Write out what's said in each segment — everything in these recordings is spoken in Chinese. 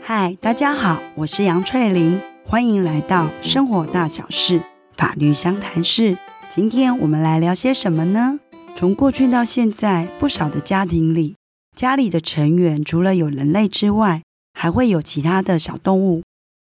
嗨，大家好，我是杨翠玲，欢迎来到生活大小事法律相谈室。今天我们来聊些什么呢？从过去到现在，不少的家庭里，家里的成员除了有人类之外，还会有其他的小动物。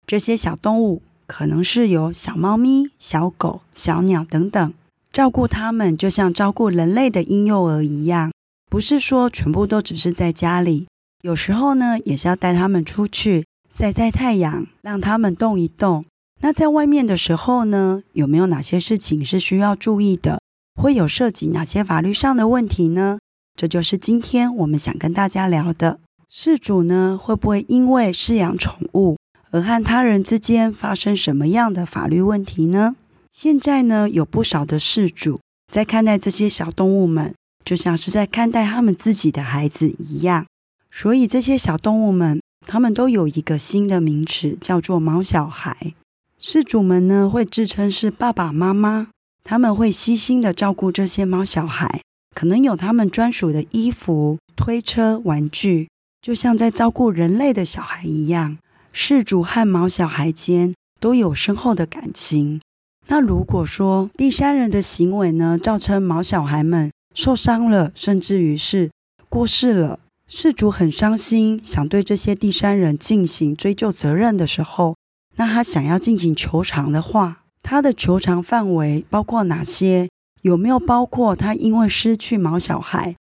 这些小动物可能是有小猫咪、小狗、小鸟等等，照顾它们就像照顾人类的婴幼儿一样，不是说全部都只是在家里。有时候呢，也是要带他们出去晒晒太阳，让他们动一动。那在外面的时候呢，有没有哪些事情是需要注意的？会有涉及哪些法律上的问题呢？这就是今天我们想跟大家聊的。事主呢，会不会因为饲养宠物而和他人之间发生什么样的法律问题呢？现在呢，有不少的饲主在看待这些小动物们，就像是在看待他们自己的孩子一样。所以这些小动物们，他们都有一个新的名词，叫做“毛小孩”。饲主们呢，会自称是爸爸妈妈，他们会悉心的照顾这些毛小孩，可能有他们专属的衣服、推车、玩具，就像在照顾人类的小孩一样。饲主和毛小孩间都有深厚的感情。那如果说第三人的行为呢，造成毛小孩们受伤了，甚至于是过世了。事主很伤心，想对这些第三人进行追究责任的时候，那他想要进行求偿的话，他的求偿范围包括哪些？有没有包括他因为失去毛小孩，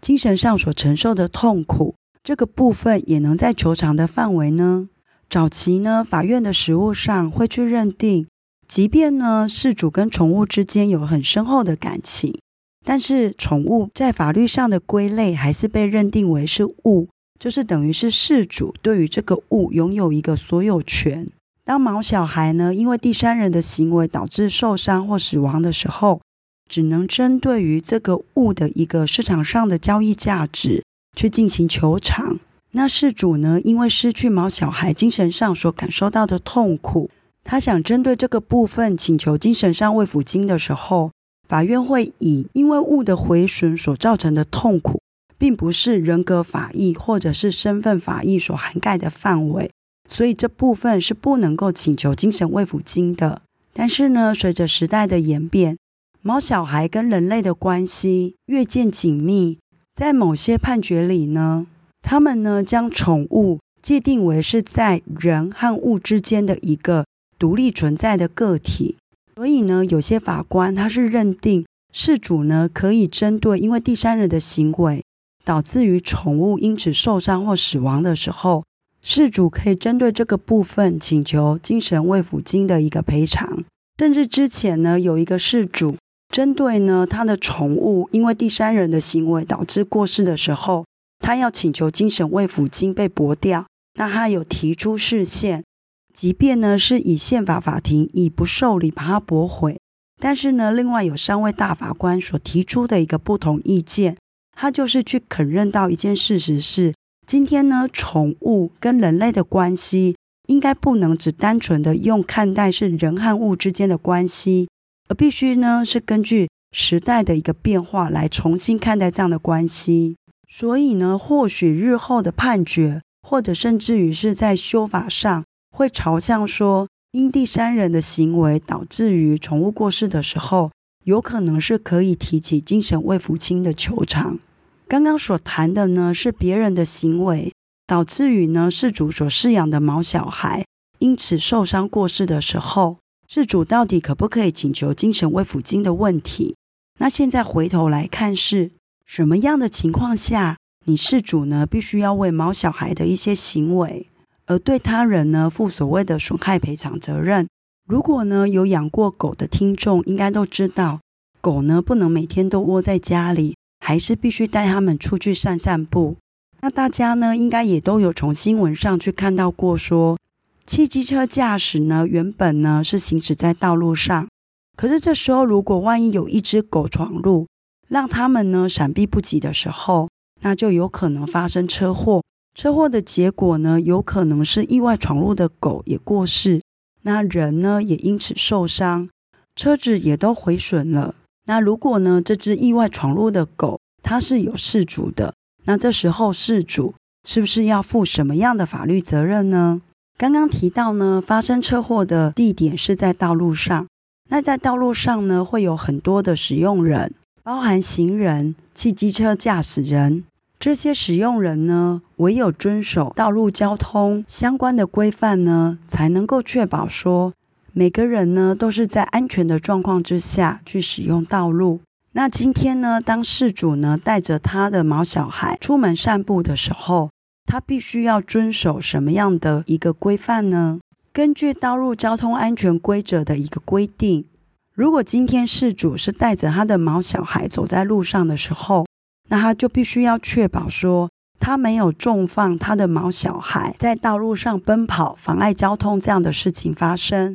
精神上所承受的痛苦？这个部分也能在求偿的范围呢？早期呢，法院的实务上会去认定，即便呢，饲主跟宠物之间有很深厚的感情。但是，宠物在法律上的归类还是被认定为是物，就是等于是事主对于这个物拥有一个所有权。当毛小孩呢，因为第三人的行为导致受伤或死亡的时候，只能针对于这个物的一个市场上的交易价值去进行求偿。那事主呢，因为失去毛小孩，精神上所感受到的痛苦，他想针对这个部分请求精神上慰抚金的时候。法院会以因为物的毁损所造成的痛苦，并不是人格法益或者是身份法益所涵盖的范围，所以这部分是不能够请求精神慰抚金的。但是呢，随着时代的演变，毛小孩跟人类的关系越渐紧密，在某些判决里呢，他们呢将宠物界定为是在人和物之间的一个独立存在的个体。所以呢，有些法官他是认定事主呢可以针对因为第三人的行为导致于宠物因此受伤或死亡的时候，事主可以针对这个部分请求精神慰抚金的一个赔偿。甚至之前呢，有一个事主针对呢他的宠物因为第三人的行为导致过世的时候，他要请求精神慰抚金被驳掉，那他有提出释宪。即便呢是以宪法法庭以不受理把它驳回，但是呢，另外有三位大法官所提出的一个不同意见，他就是去肯认到一件事实是：今天呢，宠物跟人类的关系应该不能只单纯的用看待是人和物之间的关系，而必须呢是根据时代的一个变化来重新看待这样的关系。所以呢，或许日后的判决，或者甚至于是在修法上。会朝向说，因第三人的行为导致于宠物过世的时候，有可能是可以提起精神慰抚金的求偿。刚刚所谈的呢，是别人的行为导致于呢事主所饲养的毛小孩因此受伤过世的时候，事主到底可不可以请求精神慰抚金的问题。那现在回头来看，是什么样的情况下，你事主呢必须要为毛小孩的一些行为。而对他人呢负所谓的损害赔偿责任。如果呢有养过狗的听众，应该都知道，狗呢不能每天都窝在家里，还是必须带它们出去散散步。那大家呢应该也都有从新闻上去看到过说，说汽机车驾驶呢原本呢是行驶在道路上，可是这时候如果万一有一只狗闯入，让他们呢闪避不及的时候，那就有可能发生车祸。车祸的结果呢，有可能是意外闯入的狗也过世，那人呢也因此受伤，车子也都毁损了。那如果呢，这只意外闯入的狗它是有事主的，那这时候事主是不是要负什么样的法律责任呢？刚刚提到呢，发生车祸的地点是在道路上。那在道路上呢，会有很多的使用人，包含行人、汽机车驾驶人。这些使用人呢，唯有遵守道路交通相关的规范呢，才能够确保说，每个人呢都是在安全的状况之下去使用道路。那今天呢，当事主呢带着他的毛小孩出门散步的时候，他必须要遵守什么样的一个规范呢？根据道路交通安全规则的一个规定，如果今天事主是带着他的毛小孩走在路上的时候，那他就必须要确保说，他没有纵放他的毛小孩在道路上奔跑，妨碍交通这样的事情发生。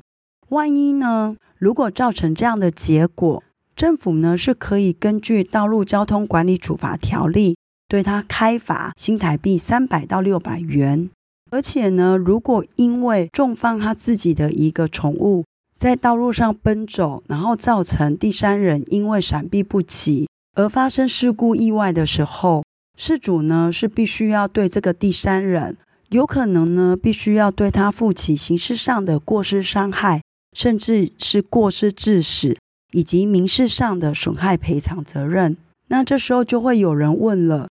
万一呢，如果造成这样的结果，政府呢是可以根据《道路交通管理处罚条例》对他开罚新台币三百到六百元。而且呢，如果因为纵放他自己的一个宠物在道路上奔走，然后造成第三人因为闪避不及，而发生事故意外的时候，事主呢是必须要对这个第三人，有可能呢必须要对他负起刑事上的过失伤害，甚至是过失致死，以及民事上的损害赔偿责任。那这时候就会有人问了：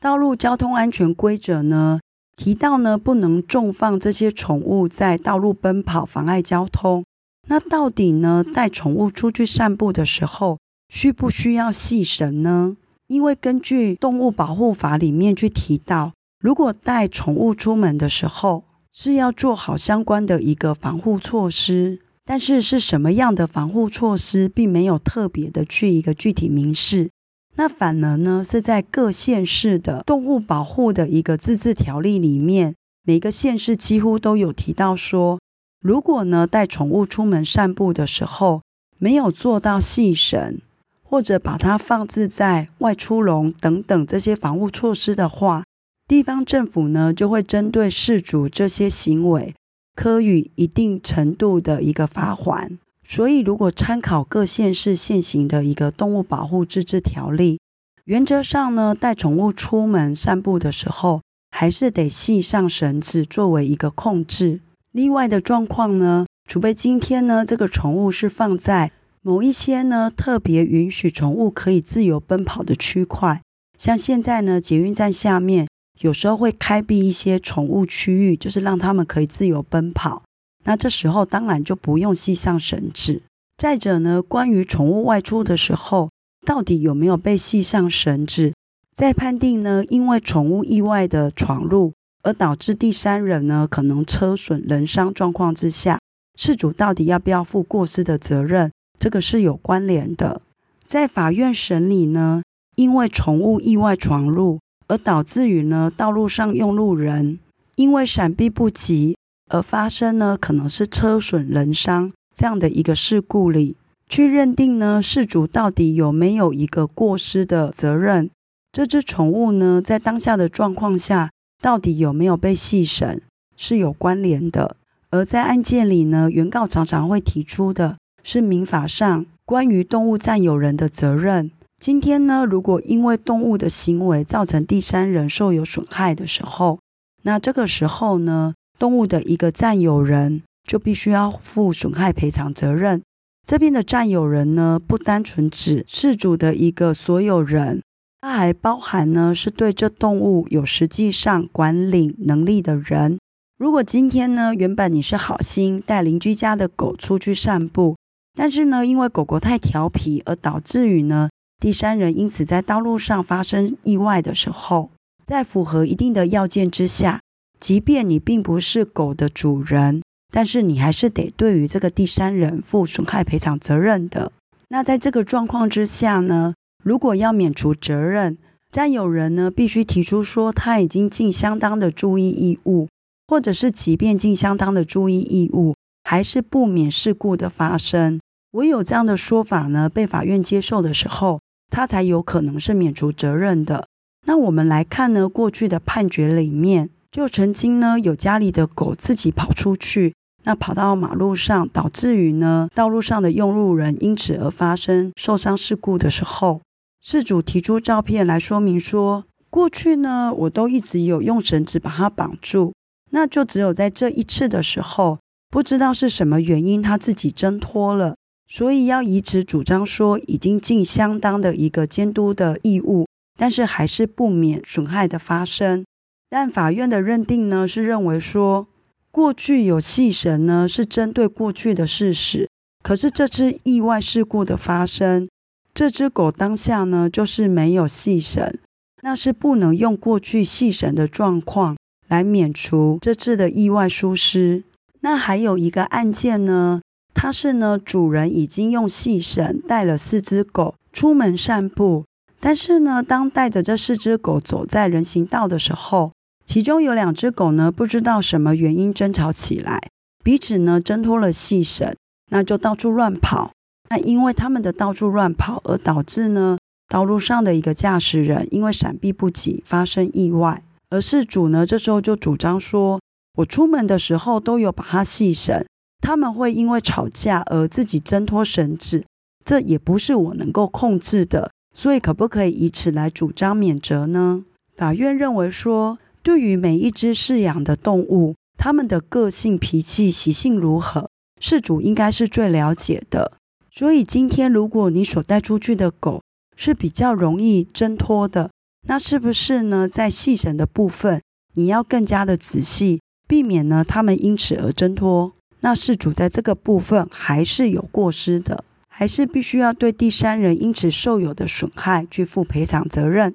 道路交通安全规则呢提到呢不能纵放这些宠物在道路奔跑，妨碍交通。那到底呢带宠物出去散步的时候，需不需要系绳呢？因为根据动物保护法里面去提到，如果带宠物出门的时候是要做好相关的一个防护措施，但是是什么样的防护措施，并没有特别的去一个具体明示。那反而呢是在各县市的动物保护的一个自治条例里面，每个县市几乎都有提到说，如果呢带宠物出门散步的时候没有做到系绳。或者把它放置在外出笼等等这些防护措施的话，地方政府呢就会针对事主这些行为，科予一定程度的一个罚款。所以，如果参考各县市现行的一个动物保护自治条例，原则上呢，带宠物出门散步的时候，还是得系上绳子作为一个控制。例外的状况呢，除非今天呢这个宠物是放在某一些呢，特别允许宠物可以自由奔跑的区块，像现在呢，捷运站下面有时候会开辟一些宠物区域，就是让他们可以自由奔跑。那这时候当然就不用系上绳子。再者呢，关于宠物外出的时候，到底有没有被系上绳子，在判定呢，因为宠物意外的闯入而导致第三人呢可能车损人伤状况之下，事主到底要不要负过失的责任？这个是有关联的，在法院审理呢，因为宠物意外闯入而导致于呢道路上用路人因为闪避不及而发生呢可能是车损人伤这样的一个事故里，去认定呢事主到底有没有一个过失的责任，这只宠物呢在当下的状况下到底有没有被细审是有关联的，而在案件里呢，原告常常会提出的。是民法上关于动物占有人的责任。今天呢，如果因为动物的行为造成第三人受有损害的时候，那这个时候呢，动物的一个占有人就必须要负损害赔偿责任。这边的占有人呢，不单纯指事主的一个所有人，它还包含呢是对这动物有实际上管理能力的人。如果今天呢，原本你是好心带邻居家的狗出去散步。但是呢，因为狗狗太调皮，而导致于呢第三人因此在道路上发生意外的时候，在符合一定的要件之下，即便你并不是狗的主人，但是你还是得对于这个第三人负损害赔偿责任的。那在这个状况之下呢，如果要免除责任，占有人呢必须提出说他已经尽相当的注意义务，或者是即便尽相当的注意义务，还是不免事故的发生。唯有这样的说法呢，被法院接受的时候，他才有可能是免除责任的。那我们来看呢，过去的判决里面，就曾经呢有家里的狗自己跑出去，那跑到马路上，导致于呢道路上的用路人因此而发生受伤事故的时候，事主提出照片来说明说，过去呢我都一直有用绳子把它绑住，那就只有在这一次的时候，不知道是什么原因他自己挣脱了，所以要以此主张说已经尽相当的一个监督的义务，但是还是不免损害的发生。但法院的认定呢是认为说。过去有系绳呢，是针对过去的事实。可是这次意外事故的发生，这只狗当下呢就是没有系绳，那是不能用过去系绳的状况来免除这次的意外疏失。那还有一个案件呢，它是呢主人已经用细绳带了四只狗出门散步，但是呢当带着这四只狗走在人行道的时候。其中有两只狗呢，不知道什么原因争吵起来，彼此呢挣脱了细绳，那就到处乱跑。那因为他们的到处乱跑，而导致呢道路上的一个驾驶人因为闪避不及发生意外。而事主呢这时候就主张说：“我出门的时候都有把它系绳，他们会因为吵架而自己挣脱绳子，这也不是我能够控制的，所以可不可以以此来主张免责呢？”法院认为说。对于每一只饲养的动物，它们的个性、脾气、习性如何，饲主应该是最了解的。所以今天，如果你所带出去的狗是比较容易挣脱的，那是不是呢？在系绳的部分，你要更加的仔细，避免呢它们因此而挣脱。那事主在这个部分还是有过失的，还是必须要对第三人因此受有的损害去负赔偿责任。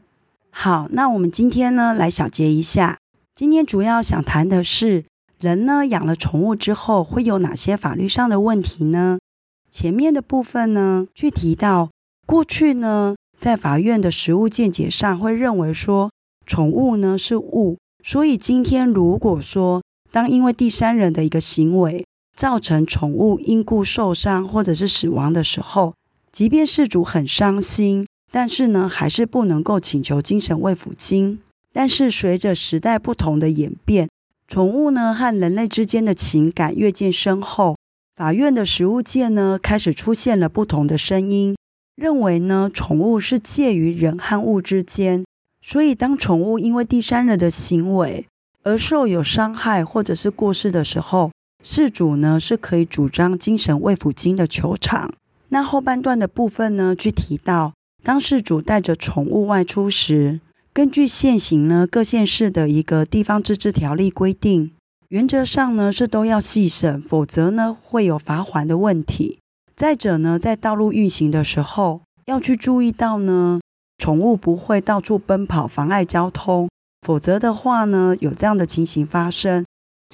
好，那我们今天呢来小结一下。今天主要想谈的是，人呢养了宠物之后会有哪些法律上的问题呢？前面的部分呢，去提到过去呢，在法院的实务见解上会认为说，宠物呢是物，所以今天如果说当因为第三人的一个行为造成宠物因故受伤或者是死亡的时候，即便事主很伤心。但是呢，还是不能够请求精神慰抚金。但是随着时代不同的演变，宠物呢和人类之间的情感越渐深厚，法院的实务界呢开始出现了不同的声音，认为呢宠物是介于人和物之间，所以当宠物因为第三人的行为而受有伤害或者是过世的时候，事主呢是可以主张精神慰抚金的球场。那后半段的部分呢，去提到。当事主带着宠物外出时，根据现行呢各县市的一个地方自治条例规定，原则上呢是都要细审，否则呢会有罚锾的问题。再者呢，在道路运行的时候，要去注意到呢，宠物不会到处奔跑妨碍交通，否则的话呢，有这样的情形发生，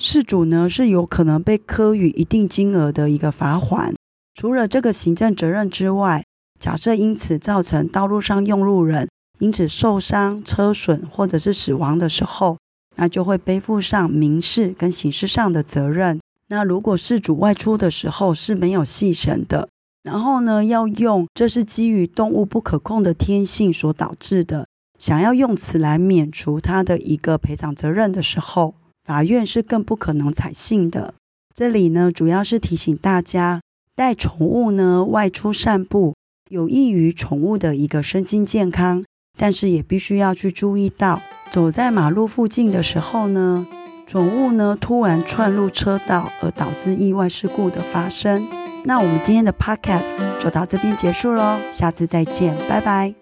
事主呢是有可能被科予一定金额的一个罚款。除了这个行政责任之外，假设因此造成道路上用路人因此受伤、车损或者是死亡的时候，那就会背负上民事跟刑事上的责任。那如果事主外出的时候是没有系绳的，然后呢要用这是基于动物不可控的天性所导致的，想要用此来免除他的一个赔偿责任的时候，法院是更不可能采信的。这里呢主要是提醒大家，带宠物呢外出散步。有益于宠物的一个身心健康，但是也必须要去注意到，走在马路附近的时候呢，宠物呢突然窜入车道而导致意外事故的发生。那我们今天的 podcast 就到这边结束喽，下次再见，拜拜。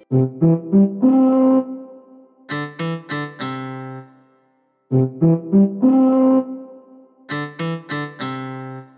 Thank you.